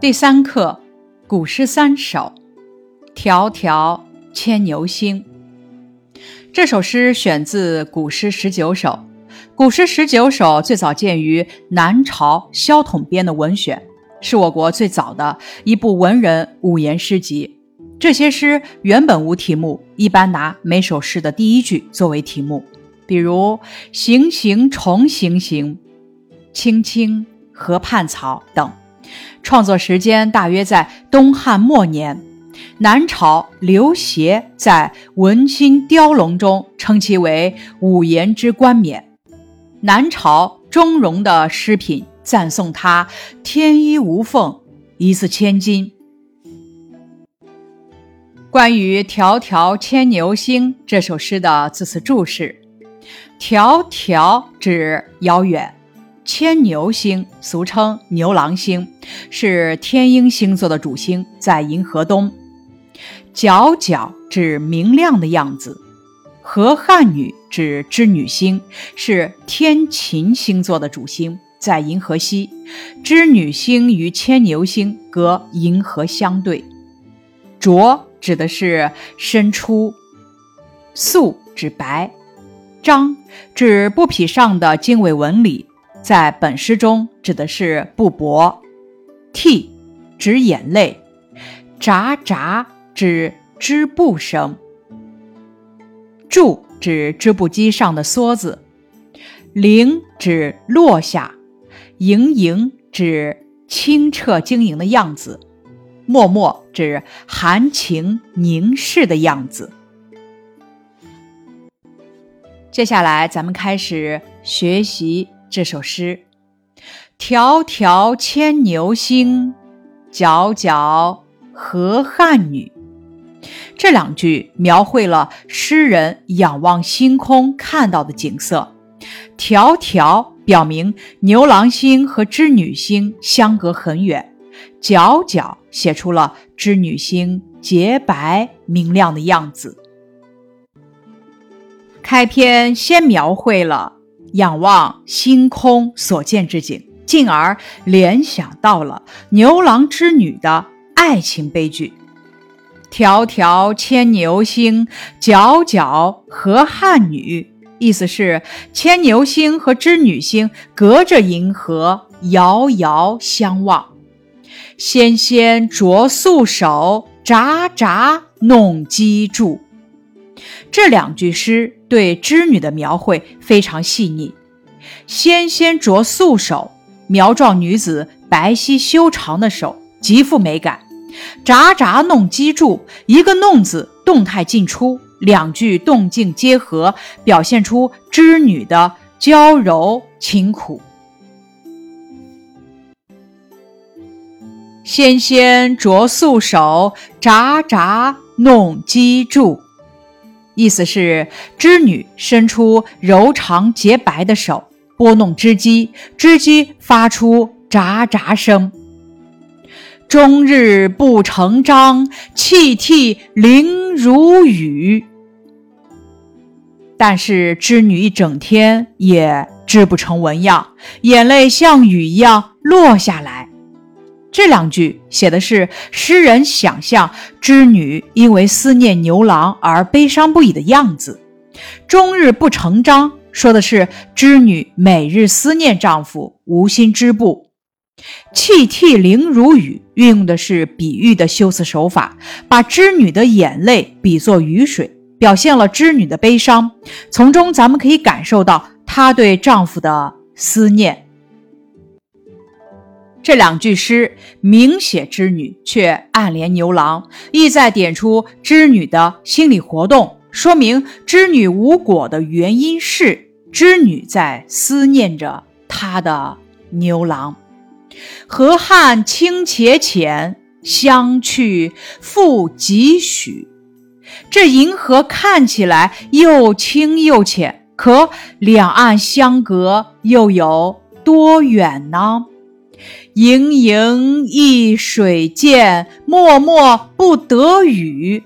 第三课《古诗三首》《迢迢牵牛星》。这首诗选自《古诗十九首》。《古诗十九首》最早见于南朝萧统编的文选，是我国最早的一部文人五言诗集。这些诗原本无题目，一般拿每首诗的第一句作为题目，比如“行行重行行”“青青河畔草”等。创作时间大约在东汉末年，南朝刘勰在《文心雕龙》中称其为五言之冠冕。南朝钟嵘的诗品赞颂他天衣无缝，一字千金。关于《迢迢牵牛星》这首诗的字词注释：“迢迢”指遥远。牵牛星，俗称牛郎星，是天鹰星座的主星，在银河东。皎皎指明亮的样子。河汉女指织女星，是天琴星座的主星，在银河西。织女星与牵牛星隔银河相对。浊指的是伸出。素指白。章指布匹上的经纬纹理。在本诗中指的是布帛，涕指眼泪，札札指织布声，注指织布机上的梭子，零指落下，盈盈指清澈晶莹的样子，脉脉指含情凝视的样子。接下来，咱们开始学习。这首诗：“迢迢牵牛星，皎皎河汉女。”这两句描绘了诗人仰望星空看到的景色。迢迢表明牛郎星和织女星相隔很远，皎皎写出了织女星洁白明亮的样子。开篇先描绘了。仰望星空所见之景，进而联想到了牛郎织女的爱情悲剧。迢迢牵牛星，皎皎河汉女。意思是牵牛星和织女星隔着银河遥遥相望。纤纤擢素手，札札弄机杼。这两句诗。对织女的描绘非常细腻，纤纤擢素手，苗状女子白皙修长的手，极富美感。札札弄机杼，一个弄字动态进出，两句动静结合，表现出织女的娇柔勤苦。纤纤擢素手，札札弄机杼。意思是织女伸出柔长洁白的手，拨弄织机，织机发出喳喳声。终日不成章，泣涕零如雨。但是织女一整天也织不成纹样，眼泪像雨一样落下来。这两句写的是诗人想象织女因为思念牛郎而悲伤不已的样子。终日不成章，说的是织女每日思念丈夫，无心织布。泣涕零如雨，运用的是比喻的修辞手法，把织女的眼泪比作雨水，表现了织女的悲伤。从中咱们可以感受到她对丈夫的思念。这两句诗明写织女，却暗怜牛郎，意在点出织女的心理活动，说明织女无果的原因是织女在思念着她的牛郎。河汉清且浅，相去复几许？这银河看起来又清又浅，可两岸相隔又有多远呢？盈盈一水间，脉脉不得语。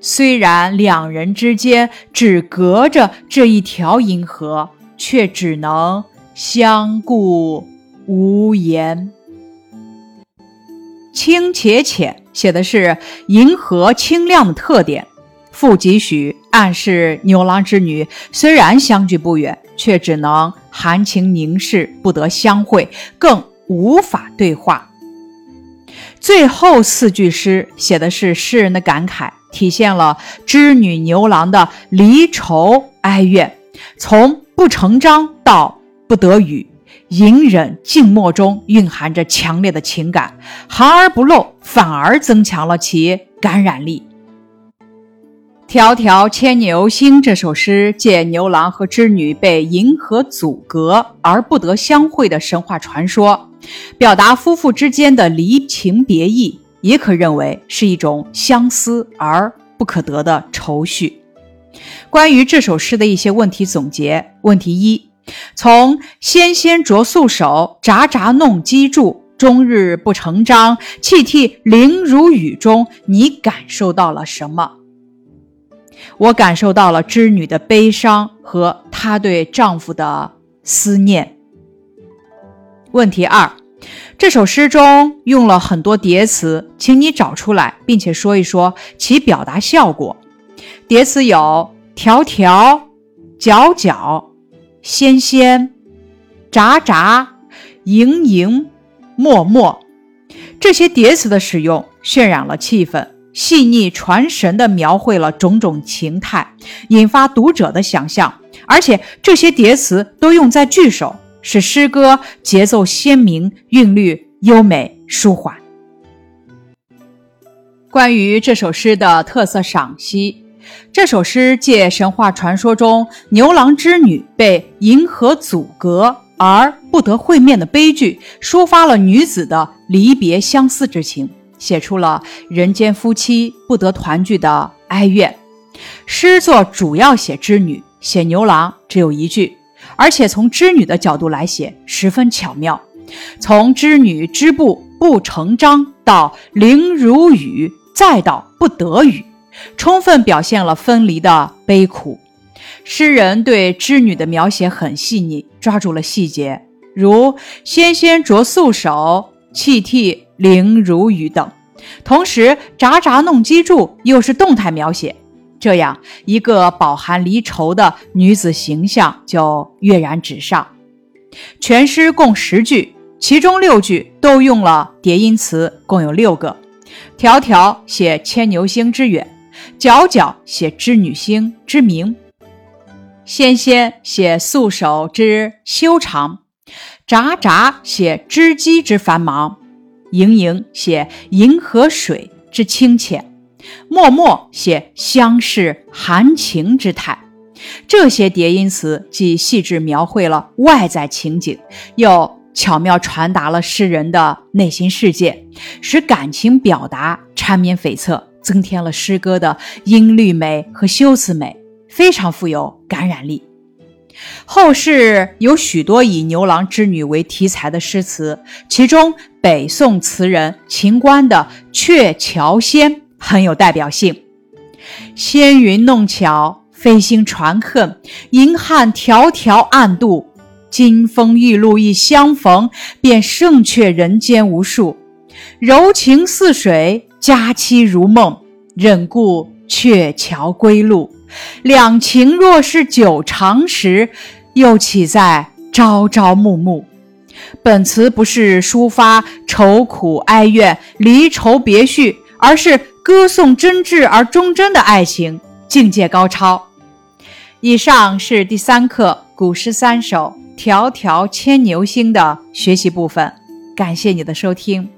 虽然两人之间只隔着这一条银河，却只能相顾无言。清且浅写的是银河清亮的特点。赋几许，暗示牛郎织女虽然相距不远，却只能含情凝视，不得相会，更无法对话。最后四句诗写的是诗人的感慨，体现了织女牛郎的离愁哀怨，从不成章到不得语，隐忍静默中蕴含着强烈的情感，含而不露，反而增强了其感染力。《迢迢牵牛星》这首诗借牛郎和织女被银河阻隔而不得相会的神话传说，表达夫妇之间的离情别意，也可认为是一种相思而不可得的愁绪。关于这首诗的一些问题总结：问题一，从“纤纤擢素手，札札弄机杼，终日不成章，泣涕零如雨”中，你感受到了什么？我感受到了织女的悲伤和她对丈夫的思念。问题二，这首诗中用了很多叠词，请你找出来，并且说一说其表达效果。叠词有“迢迢”“皎皎”“纤纤”“札札”“盈盈”“脉脉”，这些叠词的使用渲染了气氛。细腻传神地描绘了种种情态，引发读者的想象。而且这些叠词都用在句首，使诗歌节奏鲜明、韵律优美、舒缓。关于这首诗的特色赏析，这首诗借神话传说中牛郎织女被银河阻隔而不得会面的悲剧，抒发了女子的离别相思之情。写出了人间夫妻不得团聚的哀怨。诗作主要写织女，写牛郎只有一句，而且从织女的角度来写十分巧妙。从织女织布不成章到零如雨，再到不得语，充分表现了分离的悲苦。诗人对织女的描写很细腻，抓住了细节，如“纤纤擢素手，泣涕”。灵如雨等，同时札札弄机杼又是动态描写，这样一个饱含离愁的女子形象就跃然纸上。全诗共十句，其中六句都用了叠音词，共有六个。迢迢写牵牛星之远，皎皎写织女星之明，纤纤写素手之修长，札札写织机之繁忙。盈盈写银河水之清浅，脉脉写相视含情之态。这些叠音词既细致描绘了外在情景，又巧妙传达了诗人的内心世界，使感情表达缠绵悱恻，增添了诗歌的音律美和修辞美，非常富有感染力。后世有许多以牛郎织女为题材的诗词，其中北宋词人秦观的《鹊桥仙》很有代表性。纤云弄巧，飞星传恨，银汉迢迢暗度。金风玉露一相逢，便胜却人间无数。柔情似水，佳期如梦，忍顾鹊桥归路。两情若是久长时，又岂在朝朝暮暮？本词不是抒发愁苦哀怨、离愁别绪，而是歌颂真挚而忠贞的爱情，境界高超。以上是第三课《古诗三首·迢迢牵牛星》的学习部分，感谢你的收听。